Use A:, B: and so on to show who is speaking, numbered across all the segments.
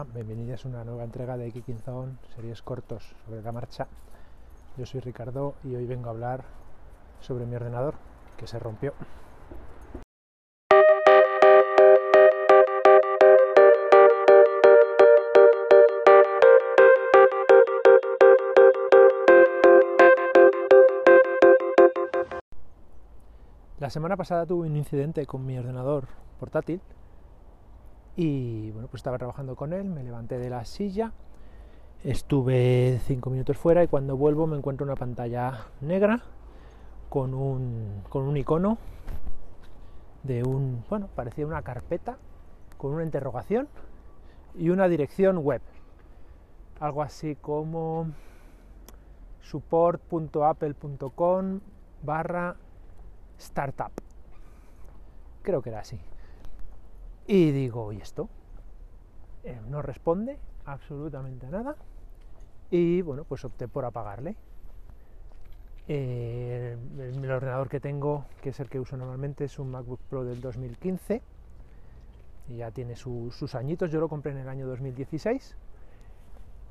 A: hola, bienvenidos a una nueva entrega de Kicking Zone, series cortos sobre la marcha. Yo soy Ricardo y hoy vengo a hablar sobre mi ordenador que se rompió. La semana pasada tuve un incidente con mi ordenador portátil y bueno, pues estaba trabajando con él, me levanté de la silla, estuve cinco minutos fuera y cuando vuelvo me encuentro una pantalla negra con un, con un icono de un, bueno, parecía una carpeta con una interrogación y una dirección web. Algo así como support.apple.com barra startup. Creo que era así. Y digo, ¿y esto? Eh, no responde absolutamente a nada. Y bueno, pues opté por apagarle. Eh, el, ordenador que tengo, que es el que uso normalmente, es un MacBook Pro del 2015. Y ya tiene su, sus añitos, yo lo compré en el año 2016.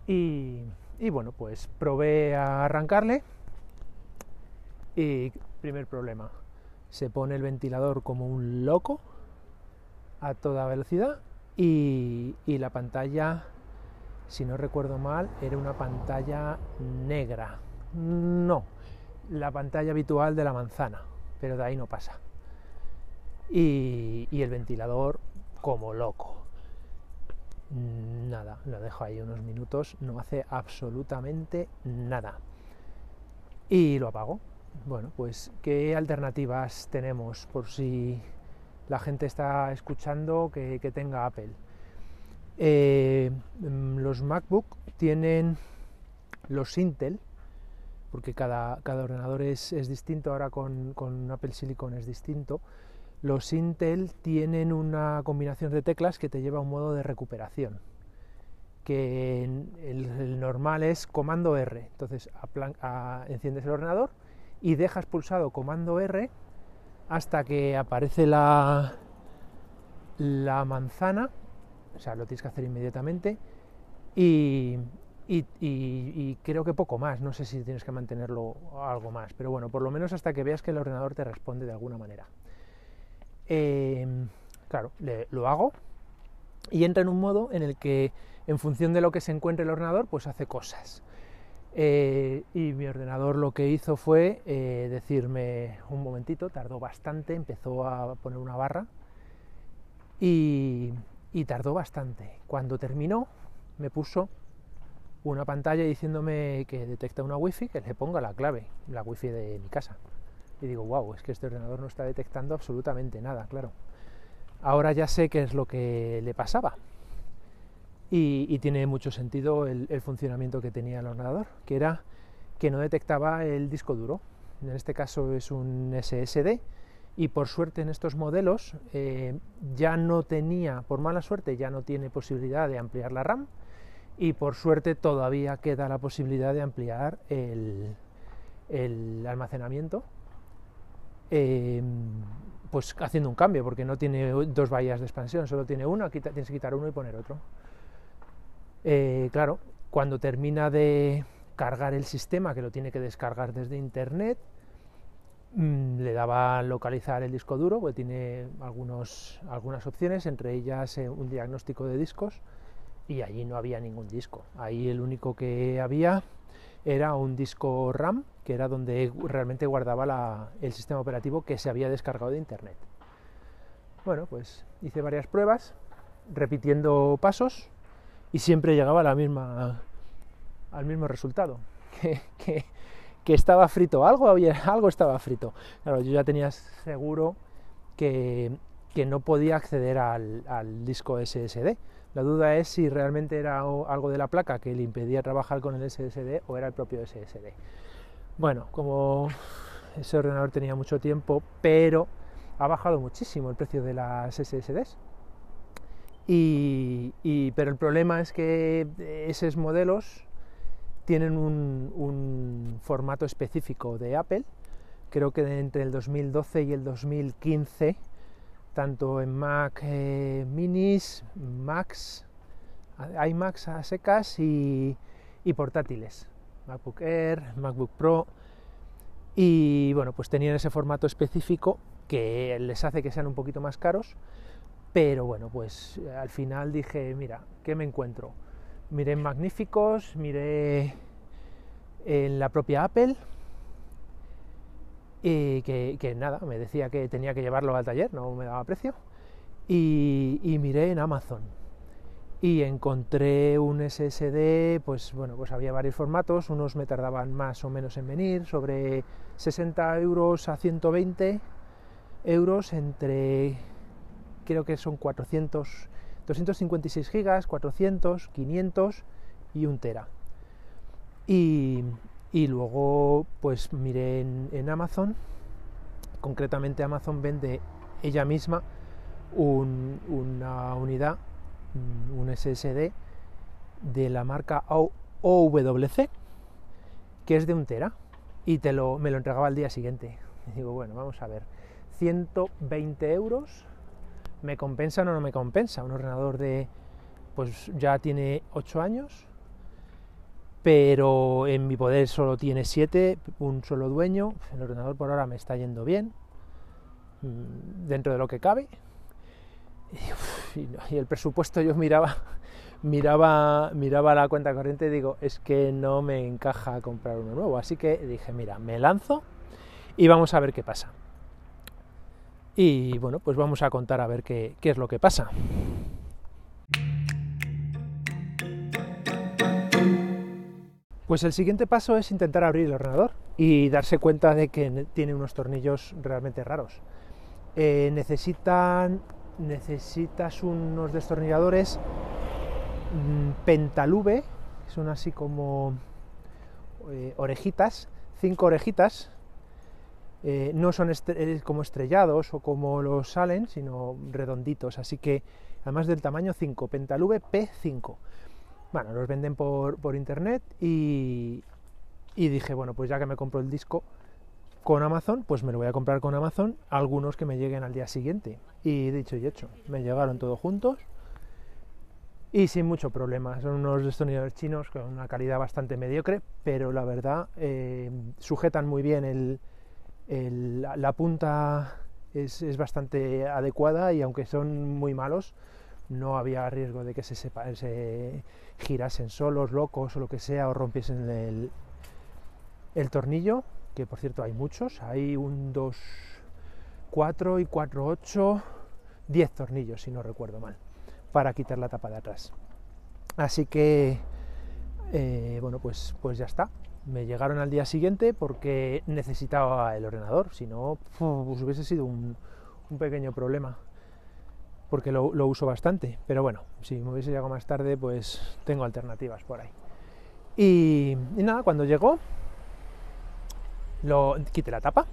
A: Y, y bueno, pues probé a arrancarle. Y primer problema, se pone el ventilador como un loco a toda velocidad y, la pantalla, si no recuerdo mal, era una pantalla negra. No, la pantalla habitual de la manzana, pero de ahí no pasa. Y el ventilador como loco. Nada, lo dejo ahí unos minutos, no hace absolutamente nada. Y lo apago. Bueno, pues ¿qué alternativas tenemos por si la gente está escuchando que, tenga Apple? Eh, los MacBook tienen los Intel, porque cada, cada ordenador es, es, distinto, ahora con, con, Apple Silicon es distinto. Los Intel tienen una combinación de teclas que te lleva a un modo de recuperación, que el, normal es comando R. Entonces enciendes el ordenador y dejas pulsado comando R hasta que aparece la, la manzana, o sea, lo tienes que hacer inmediatamente, y, y, creo que poco más, no sé si tienes que mantenerlo algo más, pero bueno, por lo menos hasta que veas que el ordenador te responde de alguna manera. Eh, claro, lo hago y entra en un modo en el que en función de lo que se encuentre el ordenador, pues hace cosas. Eh, y mi ordenador lo que hizo fue eh, decirme un momentito, tardó bastante, empezó a poner una barra y, y, tardó bastante. Cuando terminó me puso una pantalla diciéndome que detecta una wifi, que le ponga la clave, la wifi de mi casa. Y digo, wow, es que este ordenador no está detectando absolutamente nada, claro. Ahora ya sé qué es lo que le pasaba. Y, y, tiene mucho sentido el, el, funcionamiento que tenía el ordenador, que era que no detectaba el disco duro. En este caso es un SSD y por suerte en estos modelos eh, ya no tenía, por mala suerte, ya no tiene posibilidad de ampliar la RAM y por suerte todavía queda la posibilidad de ampliar el, almacenamiento. Eh, pues haciendo un cambio, porque no tiene dos bahías de expansión, solo tiene una, tienes que quitar uno y poner otro. Eh, claro, cuando termina de cargar el sistema, que lo tiene que descargar desde internet, mmm, le daba localizar el disco duro, porque tiene algunas opciones, entre ellas eh, un diagnóstico de discos, y allí no había ningún disco. Ahí el único que había era un disco RAM, que era donde realmente guardaba el sistema operativo que se había descargado de internet. Bueno, pues hice varias pruebas, repitiendo pasos, y siempre llegaba a la al mismo resultado, que, que, que, estaba frito, algo, había, algo estaba frito. Claro, yo ya tenía seguro que, que no podía acceder al, al, disco SSD. La duda es si realmente era algo de la placa que le impedía trabajar con el SSD o era el propio SSD. Bueno, como ese ordenador tenía mucho tiempo, pero ha bajado muchísimo el precio de las SSDs. Y, pero el problema es que esos modelos tienen un, formato específico de Apple. Creo que entre el 2012 y el 2015, tanto en Mac eh, Minis, Macs, iMacs a secas y portátiles, MacBook Air, MacBook Pro, y bueno, pues tenían ese formato específico que les hace que sean un poquito más caros, pero bueno, pues al final dije, mira, ¿qué me encuentro? Miré en Magníficos, miré en la propia Apple, y que, nada, me decía que tenía que llevarlo al taller, no me daba precio, y, y miré en Amazon y encontré un SSD, pues bueno, pues había varios formatos, unos me tardaban más o menos en venir, sobre 60 euros a 120 euros entre, creo que son 400, 256 gigas, 400, 500 y un tera. Y, luego pues miré en, Amazon, concretamente Amazon vende ella misma una unidad Mm, un SSD de la marca OWC, que es de un tera, y te lo, me lo entregaba al día siguiente. Y digo, bueno, vamos a ver, 120 euros, ¿me compensa o no me compensa? Un ordenador de, pues ya tiene 8 años, pero en mi poder solo tiene 7, un solo dueño, el ordenador por ahora me está yendo bien, mm, dentro de lo que cabe, y, el presupuesto yo miraba, miraba, miraba la cuenta corriente y digo, es que no me encaja comprar uno nuevo. Así que dije, mira, me lanzo y vamos a ver qué pasa. Y bueno, pues vamos a contar a ver qué, es lo que pasa. Pues el siguiente paso es intentar abrir el ordenador y darse cuenta de que tiene unos tornillos realmente raros. Eh, necesitan necesitas unos destornilladores mm, pentalube, son así como eh, orejitas, cinco orejitas, eh, no son eh, como estrellados o como los salen, sino redonditos, así que además del tamaño 5, pentalube P5. Bueno, los venden por, por internet y, dije, bueno, pues ya que me compro el disco, con Amazon, pues me lo voy a comprar con Amazon, algunos que me lleguen al día siguiente. Y dicho y hecho, me llegaron todos juntos y sin mucho problema. Son unos destornilladores chinos con una calidad bastante mediocre, pero la verdad eh, sujetan muy bien el, la punta es, bastante adecuada y aunque son muy malos, no había riesgo de que se, se girasen solos, locos o lo que sea, o rompiesen el, el tornillo que por cierto hay muchos, hay un 2, 4 y 4, 8, 10 tornillos, si no recuerdo mal, para quitar la tapa de atrás. Así que, eh, bueno, pues, pues ya está. Me llegaron al día siguiente porque necesitaba el ordenador, si no, pues hubiese sido un, pequeño problema porque lo, uso bastante. Pero bueno, si me hubiese llegado más tarde, pues tengo alternativas por ahí. y nada, cuando llegó, lo quité la tapa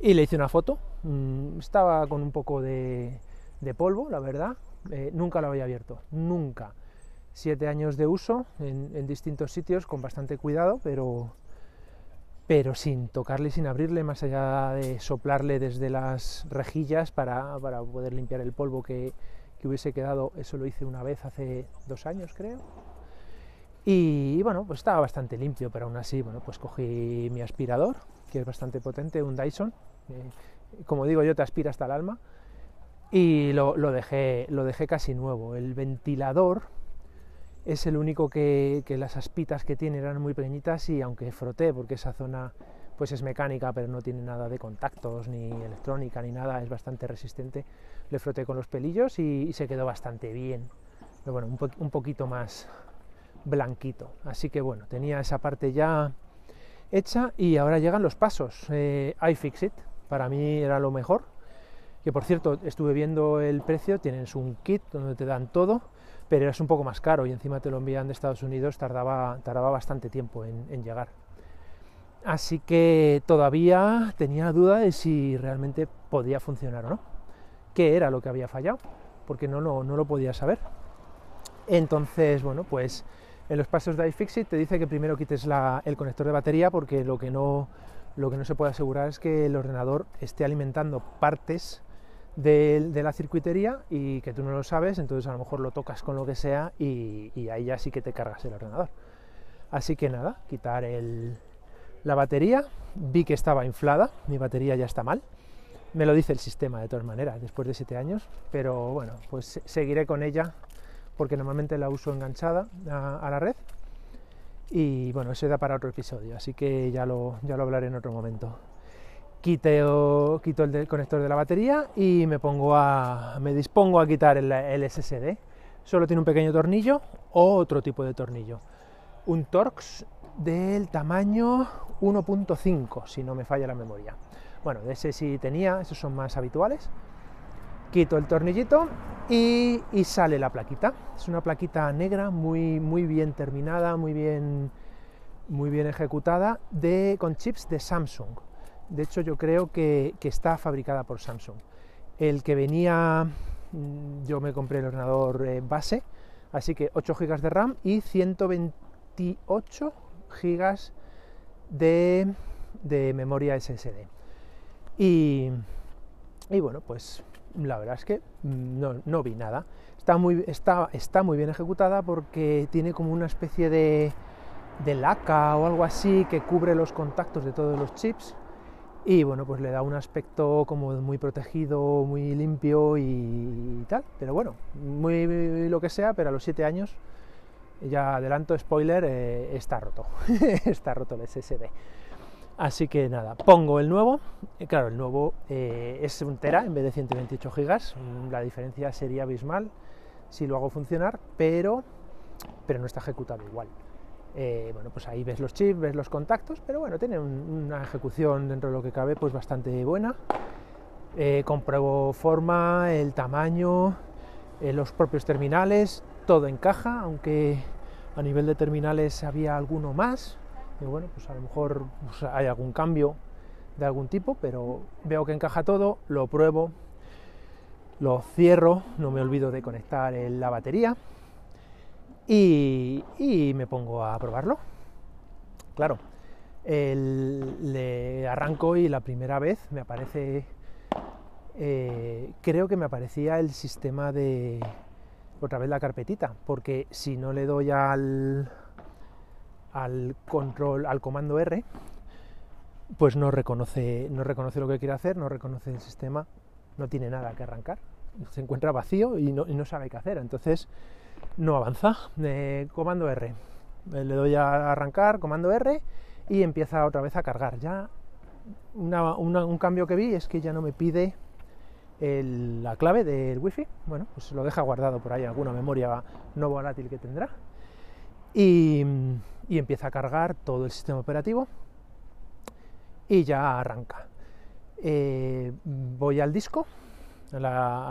A: y le hice una foto. Mm, estaba con un poco de, polvo, la verdad. Eh, nunca lo había abierto, nunca. Siete años de uso en, distintos sitios con bastante cuidado, pero, pero sin tocarle, sin abrirle, más allá de soplarle desde las rejillas para, poder limpiar el polvo que, que hubiese quedado. Eso lo hice una vez hace dos años, creo y, bueno, pues estaba bastante limpio, pero aún así, bueno, pues cogí mi aspirador, que es bastante potente, un Dyson, eh, como digo yo, te aspira hasta el alma, y lo, dejé, lo dejé casi nuevo. El ventilador es el único que, las aspitas que tiene eran muy pequeñitas y aunque froté, porque esa zona pues es mecánica, pero no tiene nada de contactos, ni electrónica, ni nada, es bastante resistente, le froté con los pelillos y, se quedó bastante bien. Pero bueno, un, un poquito más, blanquito. Así que bueno, tenía esa parte ya hecha y ahora llegan los pasos. Eh, iFixit, para mí era lo mejor. Que por cierto, estuve viendo el precio, tienes un kit donde te dan todo, pero es un poco más caro y encima te lo envían de Estados Unidos, tardaba, tardaba bastante tiempo en, llegar. Así que todavía tenía duda de si realmente podía funcionar o no. ¿Qué era lo que había fallado? Porque no, no, no lo podía saber. Entonces, bueno, pues en los pasos de iFixit te dice que primero quites el conector de batería porque lo que, no, lo que no se puede asegurar es que el ordenador esté alimentando partes de, la circuitería y que tú no lo sabes, entonces a lo mejor lo tocas con lo que sea y, y ahí ya sí que te cargas el ordenador. Así que nada, quitar el, la batería, vi que estaba inflada, mi batería ya está mal. Me lo dice el sistema de todas maneras, después de 7 años, pero bueno, pues seguiré con ella porque normalmente la uso enganchada a, la red. Y bueno, eso da para otro episodio, así que ya lo, ya lo hablaré en otro momento. Quito, el, conector de la batería y me, pongo a, me dispongo a quitar el, SSD. Solo tiene un pequeño tornillo o otro tipo de tornillo. Un Torx del tamaño 1.5, si no me falla la memoria. Bueno, de ese sí tenía, esos son más habituales. Quito el tornillito y, sale la plaquita. Es una plaquita negra muy, muy bien terminada, muy bien, muy bien ejecutada, con chips de Samsung. De hecho, yo creo que, está fabricada por Samsung. El que venía, mm, yo me compré el ordenador eh, base, así que 8 GB de RAM y 128 gigas de, memoria SSD. Y, bueno, pues la verdad es que no, vi nada. Está muy, está, muy bien ejecutada porque tiene como una especie de, de laca o algo así que cubre los contactos de todos los chips y bueno, pues le da un aspecto como muy protegido, muy limpio y, tal. Pero bueno, muy lo que sea, pero a los 7 años ya adelanto, spoiler, eh, está roto. está roto el SSD. Así que nada, pongo el nuevo. claro, el nuevo eh, es un Tera en vez de 128 gigas. La diferencia sería abismal si lo hago funcionar, pero, pero no está ejecutado igual. Eh, bueno, pues ahí ves los chips, ves los contactos, pero bueno, tiene una ejecución dentro de lo que cabe pues bastante buena. compruebo forma, el tamaño, los propios terminales, todo encaja, aunque a nivel de terminales había alguno más. Y bueno, pues a lo mejor pues, hay algún cambio de algún tipo, pero veo que encaja todo, lo pruebo, lo cierro, no me olvido de conectar la batería y, me pongo a probarlo. Claro, le arranco y la primera vez me aparece, eh, creo que me aparecía el sistema de, otra vez la carpetita, porque si no le doy al, al control, al comando R, pues no reconoce, no reconoce lo que quiere hacer, no reconoce el sistema, no tiene nada que arrancar, se encuentra vacío y no, no sabe qué hacer, entonces no avanza. Eh, comando R, eh, le doy a arrancar, comando R y empieza otra vez a cargar. Ya un cambio que vi es que ya no me pide la clave del wifi, bueno, pues lo deja guardado por ahí alguna memoria no volátil que tendrá y, empieza a cargar todo el sistema operativo y ya arranca. Eh, voy al disco, a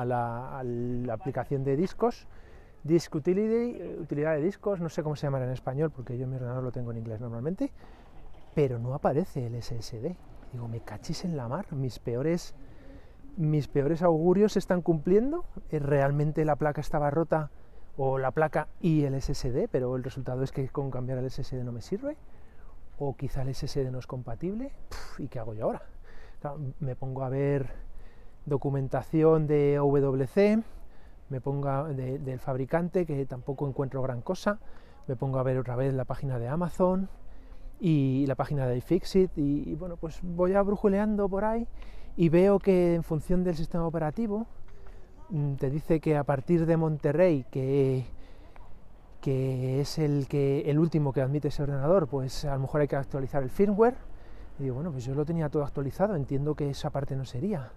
A: la, aplicación de discos, Disk Utility, utilidad de discos, no sé cómo se llama en español porque yo mi ordenador lo tengo en inglés normalmente, pero no aparece el SSD. Digo, me cachis en la mar, mis peores mis peores augurios se están cumpliendo, eh, realmente la placa estaba rota o la placa y el SSD, pero el resultado es que con cambiar el SSD no me sirve, o quizá el SSD no es compatible, ¿y qué hago yo ahora? me pongo a ver documentación de WC, me pongo del fabricante, que tampoco encuentro gran cosa, me pongo a ver otra vez la página de Amazon y la página de iFixit, y, y bueno, pues voy a brujuleando por ahí y veo que en función del sistema operativo mm, te dice que a partir de Monterrey, que, que es el, que, el último que admite ese ordenador, pues a lo mejor hay que actualizar el firmware. Y digo, bueno, pues yo lo tenía todo actualizado, entiendo que esa parte no sería.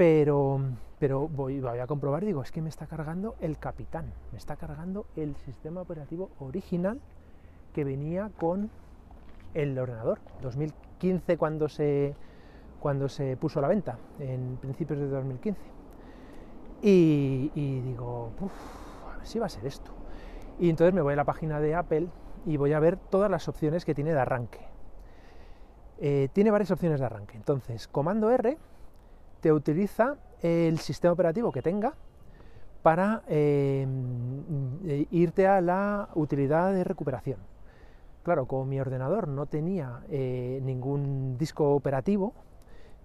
A: Pero, pero voy, a comprobar digo, es que me está cargando el capitán, me está cargando el sistema operativo original que venía con el ordenador. 2015 cuando se cuando se puso a la venta, en principios de 2015. Y, digo, a ver si va a ser esto. Y entonces me voy a la página de Apple y voy a ver todas las opciones que tiene de arranque. Eh, tiene varias opciones de arranque. Entonces, comando R te utiliza el sistema operativo que tenga para eh, irte a la utilidad de recuperación. Claro, como mi ordenador no tenía eh, ningún disco operativo,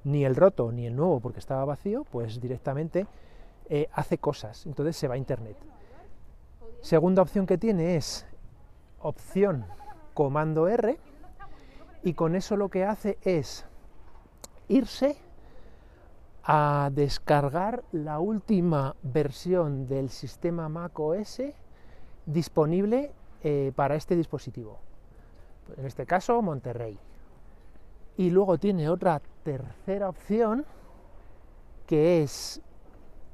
A: ni el roto ni el nuevo porque estaba vacío, pues directamente eh, hace cosas, entonces se va a internet. Segunda opción que tiene es opción comando R y con eso lo que hace es irse a descargar la última versión del sistema Mac OS disponible eh, para este dispositivo. En este caso, Monterrey. Y luego tiene otra tercera opción que es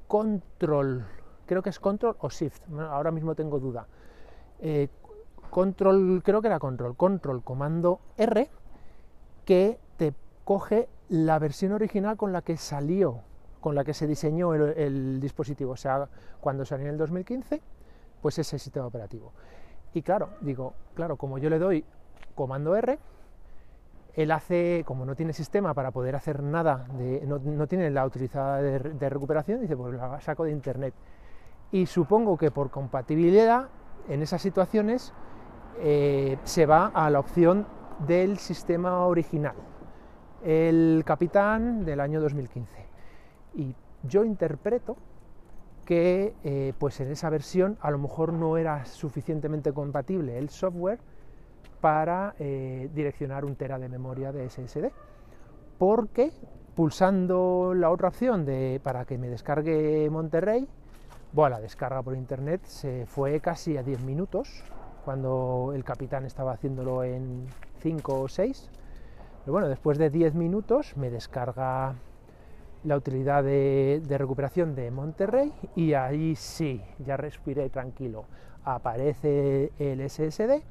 A: control, creo que es control o shift, ahora mismo tengo duda. Eh, control, creo que era control, control comando R, que te coge la versión original con la que salió, con la que se diseñó el, dispositivo, o sea, cuando salió en el 2015, pues ese sistema operativo. Y claro, digo, claro, como yo le doy comando R, él hace, como no tiene sistema para poder hacer nada, de, no, tiene la utilizada de, recuperación, dice, pues la saco de internet. Y supongo que por compatibilidad, en esas situaciones, eh, se va a la opción del sistema original el capitán del año 2015. Y yo interpreto que eh, pues en esa versión a lo mejor no era suficientemente compatible el software para eh, direccionar un tera de memoria de SSD. Porque pulsando la otra opción de, para que me descargue Monterrey, bueno, la descarga por internet se fue casi a 10 minutos, cuando el capitán estaba haciéndolo en 5 o 6 pero bueno, después de 10 minutos me descarga la utilidad de, recuperación de Monterrey y ahí sí, ya respiré tranquilo. Aparece el SSD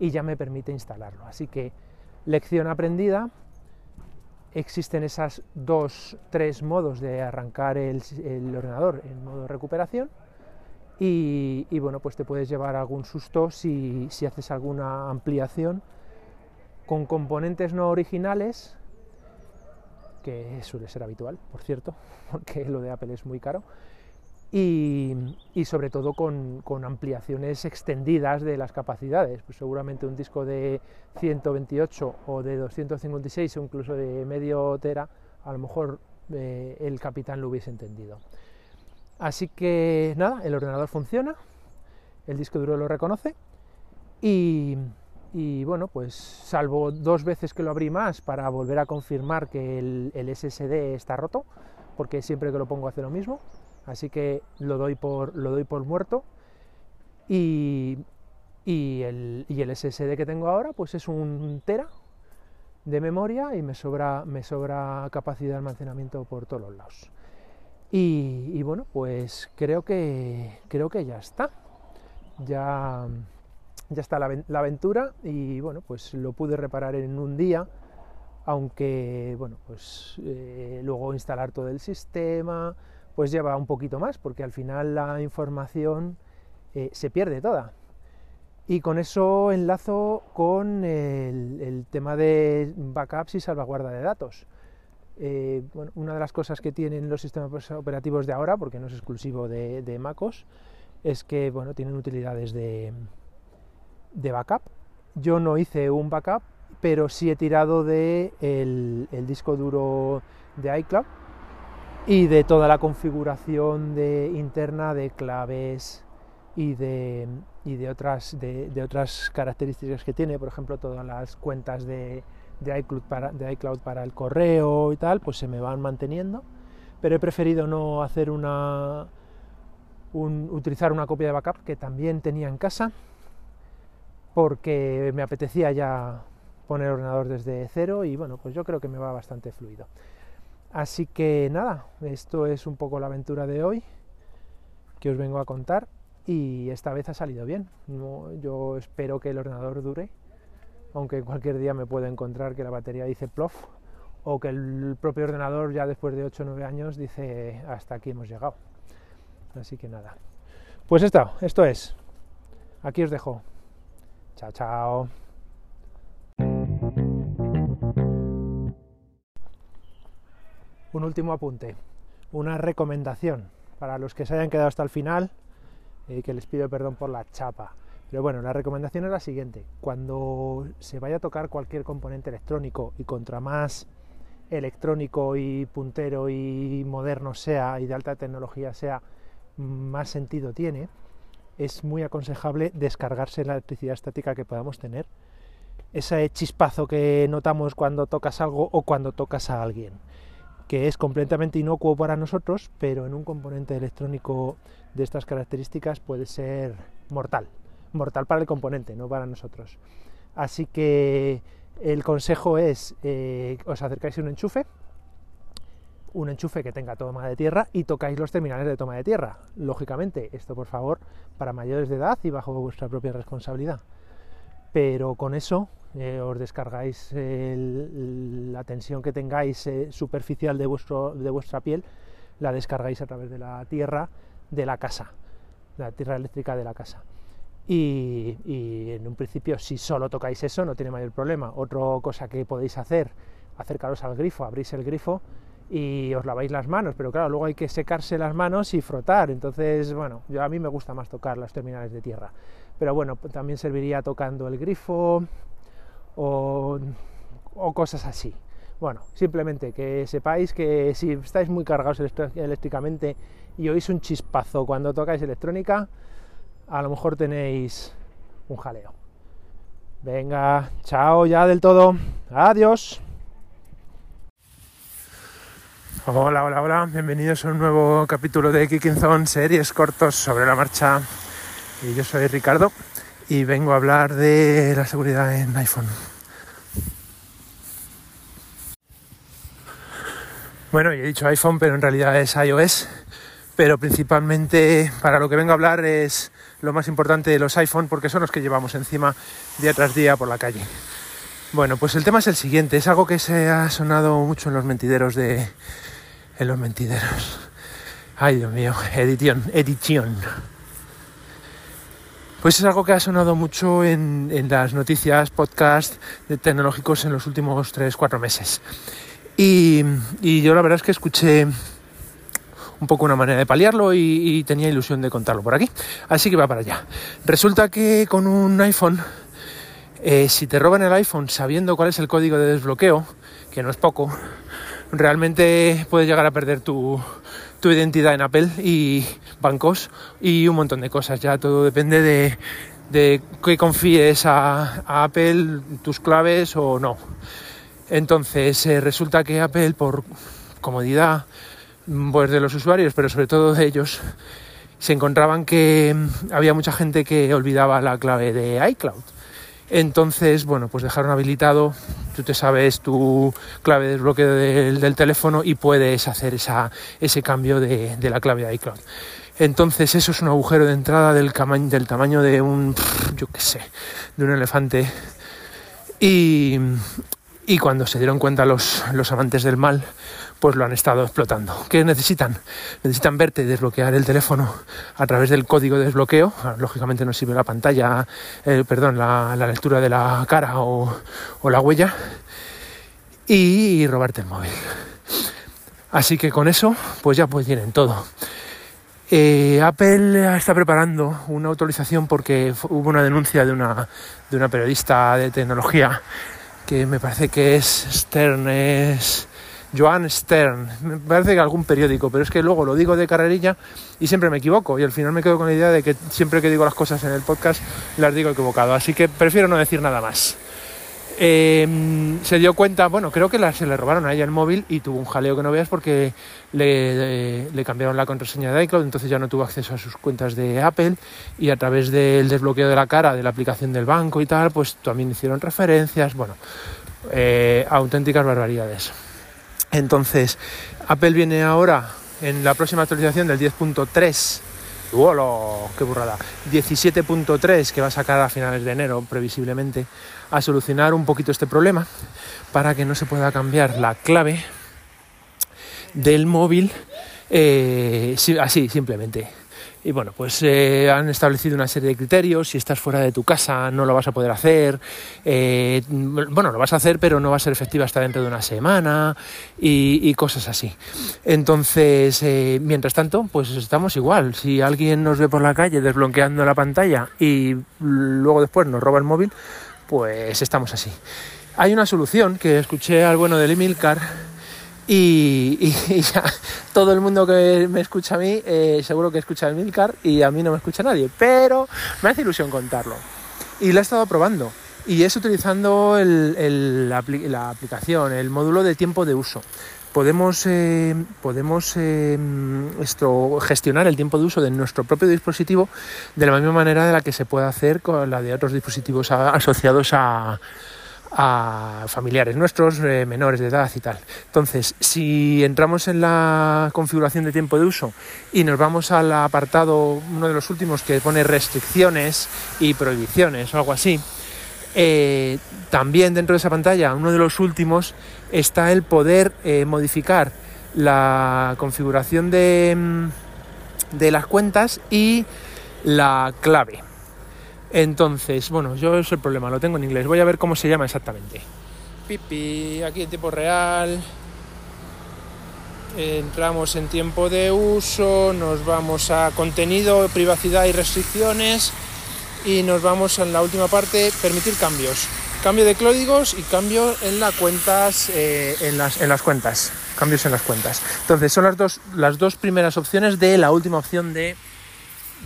A: y ya me permite instalarlo. Así que lección aprendida. Existen esas dos, tres modos de arrancar el, ordenador en modo recuperación. Y, bueno, pues te puedes llevar algún susto si haces alguna ampliación con componentes no originales, que suele ser habitual, por cierto, porque lo de Apple es muy caro, y, sobre todo con, ampliaciones extendidas de las capacidades. Pues seguramente un disco de 128 o de 256 o incluso de medio tera, a lo mejor eh, el capitán lo hubiese entendido. Así que nada, el ordenador funciona, el disco duro lo reconoce y, y bueno, pues salvo dos veces que lo abrí más para volver a confirmar que el, SSD está roto, porque siempre que lo pongo hace lo mismo, así que lo doy por, lo doy por muerto. Y, el, SSD que tengo ahora pues es un tera de memoria y me sobra, me sobra capacidad de almacenamiento por todos los lados. Y, y bueno, pues creo que, creo que ya está. Ya ya está la, aventura y bueno, pues lo pude reparar en un día, aunque bueno, pues eh, luego instalar todo el sistema, pues lleva un poquito más, porque al final la información eh, se pierde toda. Y con eso enlazo con el, tema de backups y salvaguarda de datos. Eh, una de las cosas que tienen los sistemas operativos de ahora, porque no es exclusivo de, de MacOS, es que bueno, tienen utilidades de, de backup. Yo no hice un backup, pero sí he tirado de el, disco duro de iCloud y de toda la configuración de, interna de claves y de, y de, otras, de, otras características que tiene, por ejemplo, todas las cuentas de, iCloud, para, de iCloud para el correo y tal, pues se me van manteniendo, pero he preferido no hacer una, un, utilizar una copia de backup que también tenía en casa porque me apetecía ya poner ordenador desde cero y bueno, pues yo creo que me va bastante fluido. Así que nada, esto es un poco la aventura de hoy que os vengo a contar y esta vez ha salido bien. yo espero que el ordenador dure, aunque cualquier día me puedo encontrar que la batería dice plof o que el propio ordenador ya después de 8 o 9 años dice hasta aquí hemos llegado. Así que nada. Pues esto, esto es. Aquí os dejo. Chao, chao. Un último apunte, una recomendación para los que se hayan quedado hasta el final, y que les pido perdón por la chapa. Pero bueno, la recomendación es la siguiente. Cuando se vaya a tocar cualquier componente electrónico y contra más electrónico y puntero y moderno sea y de alta tecnología sea, más sentido tiene, es muy aconsejable descargarse la electricidad estática que podamos tener, ese chispazo que notamos cuando tocas algo o cuando tocas a alguien, que es completamente inocuo para nosotros, pero en un componente electrónico de estas características puede ser mortal, mortal para el componente, no para nosotros. Así que el consejo es, eh, os acercáis a un enchufe, un enchufe que tenga toma de tierra y tocáis los terminales de toma de tierra. Lógicamente, esto por favor para mayores de edad y bajo vuestra propia responsabilidad. Pero con eso eh, os descargáis la tensión que tengáis eh, superficial de, vuestro, de vuestra piel, la descargáis a través de la tierra de la casa, la tierra eléctrica de la casa. Y, y, en un principio, si solo tocáis eso, no tiene mayor problema. Otra cosa que podéis hacer, acercaros al grifo, abrís el grifo y os laváis las manos, pero claro, luego hay que secarse las manos y frotar, entonces, bueno, yo, a mí me gusta más tocar las terminales de tierra, pero bueno, también serviría tocando el grifo o, o cosas así. Bueno, simplemente que sepáis que si estáis muy cargados eléctricamente y oís un chispazo cuando tocáis electrónica, a lo mejor tenéis un jaleo. Venga, chao ya del todo. Adiós. Hola, hola, hola, bienvenidos a un nuevo capítulo de Kicking Zone, series cortos sobre la marcha. Y yo soy Ricardo y vengo a hablar de la seguridad en iPhone. Bueno, y he dicho iPhone, pero en realidad es iOS. Pero principalmente para lo que vengo a hablar es lo más importante de los iPhone porque son los que llevamos encima día tras día por la calle. Bueno, pues el tema es el siguiente, es algo que se ha sonado mucho en los mentideros de, en los mentideros. Ay, Dios mío, edición, edición. Pues es algo que ha sonado mucho en, las noticias, podcasts tecnológicos en los últimos 3-4 meses. Y, yo la verdad es que escuché un poco una manera de paliarlo y, tenía ilusión de contarlo por aquí. Así que va para allá. Resulta que con un iPhone, eh, si te roban el iPhone sabiendo cuál es el código de desbloqueo, que no es poco, realmente puedes llegar a perder tu, identidad en Apple y bancos y un montón de cosas. Ya todo depende de, de que confíes a, Apple tus claves o no. Entonces eh, resulta que Apple por comodidad pues de los usuarios, pero sobre todo de ellos, se encontraban que mm, había mucha gente que olvidaba la clave de iCloud. Entonces, bueno, pues dejaron habilitado, tú te sabes tu clave de desbloqueo del, teléfono y puedes hacer esa, ese cambio de, la clave de iCloud. Entonces, eso es un agujero de entrada del, del tamaño de un, yo qué sé, de un elefante. Y, y cuando se dieron cuenta los, los amantes del mal, pues lo han estado explotando. ¿Qué necesitan? Necesitan verte desbloquear el teléfono a través del código de desbloqueo. Ah, lógicamente no sirve la pantalla, eh, perdón, la, lectura de la cara o, la huella. Y robarte el móvil. Así que con eso, pues ya pues tienen todo. Eh, Apple está preparando una autorización porque hubo una denuncia de una, de una periodista de tecnología que me parece que es Stern, es Joan Stern, me parece que algún periódico, pero es que luego lo digo de carrerilla y siempre me equivoco y al final me quedo con la idea de que siempre que digo las cosas en el podcast las digo equivocado, así que prefiero no decir nada más. Em, se dio cuenta, bueno, creo que se le robaron a ella el móvil y tuvo un jaleo que no veas porque le, le, cambiaron la contraseña de iCloud, entonces ya no tuvo acceso a sus cuentas de Apple y a través del desbloqueo de la cara de la aplicación del banco y tal, pues también hicieron referencias, bueno, eh, auténticas barbaridades. Entonces, Apple viene ahora en la próxima actualización del 10.3 ¡Wolo! ¡Qué burrada! 17.3 que va a sacar a finales de enero, previsiblemente, a solucionar un poquito este problema para que no se pueda cambiar la clave del móvil eh, así, simplemente. Y bueno, pues eh, han establecido una serie de criterios. Si estás fuera de tu casa, no lo vas a poder hacer. Eh, bueno, lo vas a hacer, pero no va a ser efectiva hasta dentro de una semana y, cosas así. Entonces, eh, mientras tanto, pues estamos igual. Si alguien nos ve por la calle desbloqueando la pantalla y luego después nos roba el móvil, pues estamos así. Hay una solución que escuché al bueno de Emilcar Y, ya todo el mundo que me escucha a mí eh, seguro que escucha el Milcar y a mí no me escucha nadie, pero me hace ilusión contarlo. Y lo he estado probando y es utilizando la, aplicación, el módulo de tiempo de uso. Podemos, eh, podemos eh, gestionar el tiempo de uso de nuestro propio dispositivo de la misma manera de la que se puede hacer con la de otros dispositivos asociados a, a familiares nuestros, eh, menores de edad y tal. Entonces, si entramos en la configuración de tiempo de uso y nos vamos al apartado, uno de los últimos que pone restricciones y prohibiciones o algo así, eh, también dentro de esa pantalla, uno de los últimos, está el poder eh, modificar la configuración de, mm, de las cuentas y la clave. Entonces, bueno, yo es el problema, lo tengo en inglés. Voy a ver cómo se llama exactamente. Pipi, aquí en tiempo real. Entramos en tiempo de uso, nos vamos a contenido, privacidad y restricciones y nos vamos en la última parte, permitir cambios. Cambio de códigos y cambio en las cuentas, eh, en, las, en las cuentas. Cambios en las cuentas. Entonces, son las dos, las dos primeras opciones de la última opción de,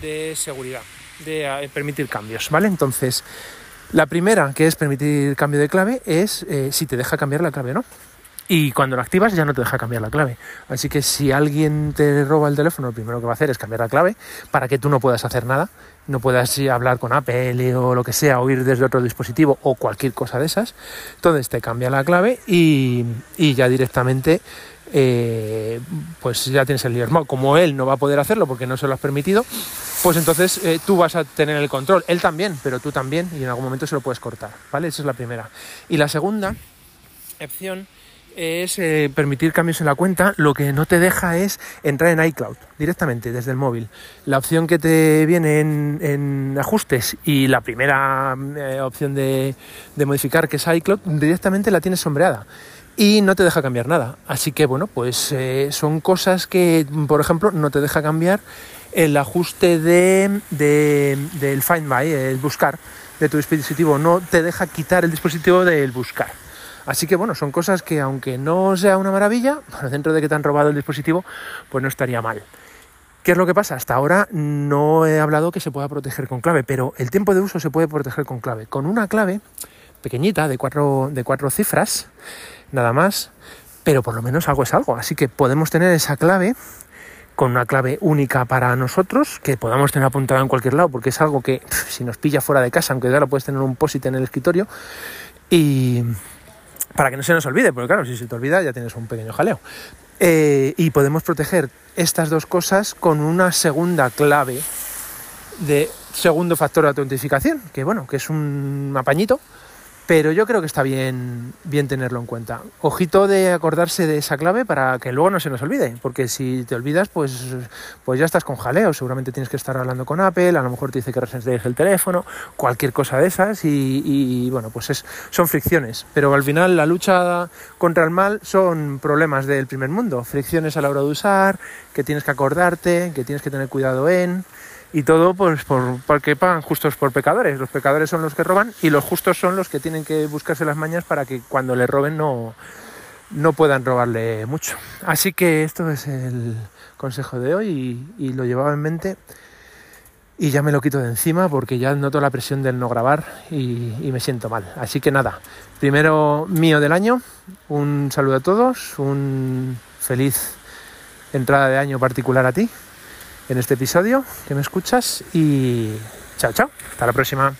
A: de seguridad de eh, permitir cambios, ¿vale? Entonces, la primera, que es permitir cambio de clave, es eh, si te deja cambiar la clave o no. Y cuando lo activas ya no te deja cambiar la clave. Así que si alguien te roba el teléfono, lo primero que va a hacer es cambiar la clave para que tú no puedas hacer nada, no puedas hablar con Apple o lo que sea, o ir desde otro dispositivo o cualquier cosa de esas. Entonces te cambia la clave y ya directamente eh, pues ya tienes el lío. Como él no va a poder hacerlo porque no se lo has permitido, pues entonces eh, tú vas a tener el control. Él también, pero tú también, y en algún momento se lo puedes cortar. ¿Vale? Esa es la primera. Y la segunda opción es eh, permitir cambios en la cuenta, lo que no te deja es entrar en iCloud directamente desde el móvil. La opción que te viene en, ajustes y la primera opción de, de modificar, que es iCloud, directamente la tienes sombreada y no te deja cambiar nada. Así que bueno, pues eh, son cosas que, por ejemplo, no te deja cambiar el ajuste de, del Find My, el buscar de tu dispositivo, no te deja quitar el dispositivo del buscar. Así que bueno, son cosas que aunque no sea una maravilla, dentro de que te han robado el dispositivo, pues no estaría mal. ¿Qué es lo que pasa? Hasta ahora no he hablado que se pueda proteger con clave, pero el tiempo de uso se puede proteger con clave. Con una clave pequeñita de cuatro, de cuatro cifras, nada más, pero por lo menos algo es algo. Así que podemos tener esa clave con una clave única para nosotros, que podamos tener apuntada en cualquier lado, porque es algo que si nos pilla fuera de casa, aunque ahora puedes tener un posit en el escritorio, y para que no se nos olvide, porque claro, si se te olvida ya tienes un pequeño jaleo. Eh, y podemos proteger estas dos cosas con una segunda clave de segundo factor de autentificación, que bueno, que es un apañito pero yo creo que está bien, bien tenerlo en cuenta. Ojito de acordarse de esa clave para que luego no se nos olvide, porque si te olvidas, pues, pues ya estás con jaleo. Seguramente tienes que estar hablando con Apple, a lo mejor te dice que deje el teléfono, cualquier cosa de esas, y, bueno, pues es, son fricciones. Pero al final la lucha contra el mal son problemas del primer mundo. Fricciones a la hora de usar, que tienes que acordarte, que tienes que tener cuidado en y todo pues por, porque pagan justos por pecadores. Los pecadores son los que roban y los justos son los que tienen que buscarse las mañas para que cuando le roben no, no puedan robarle mucho. Así que esto es el consejo de hoy y, lo llevaba en mente y ya me lo quito de encima porque ya noto la presión del no grabar y, y me siento mal. Así que nada, primero mío del año, un saludo a todos, un feliz entrada de año particular a ti en este episodio que me escuchas y chao, chao. Hasta la próxima.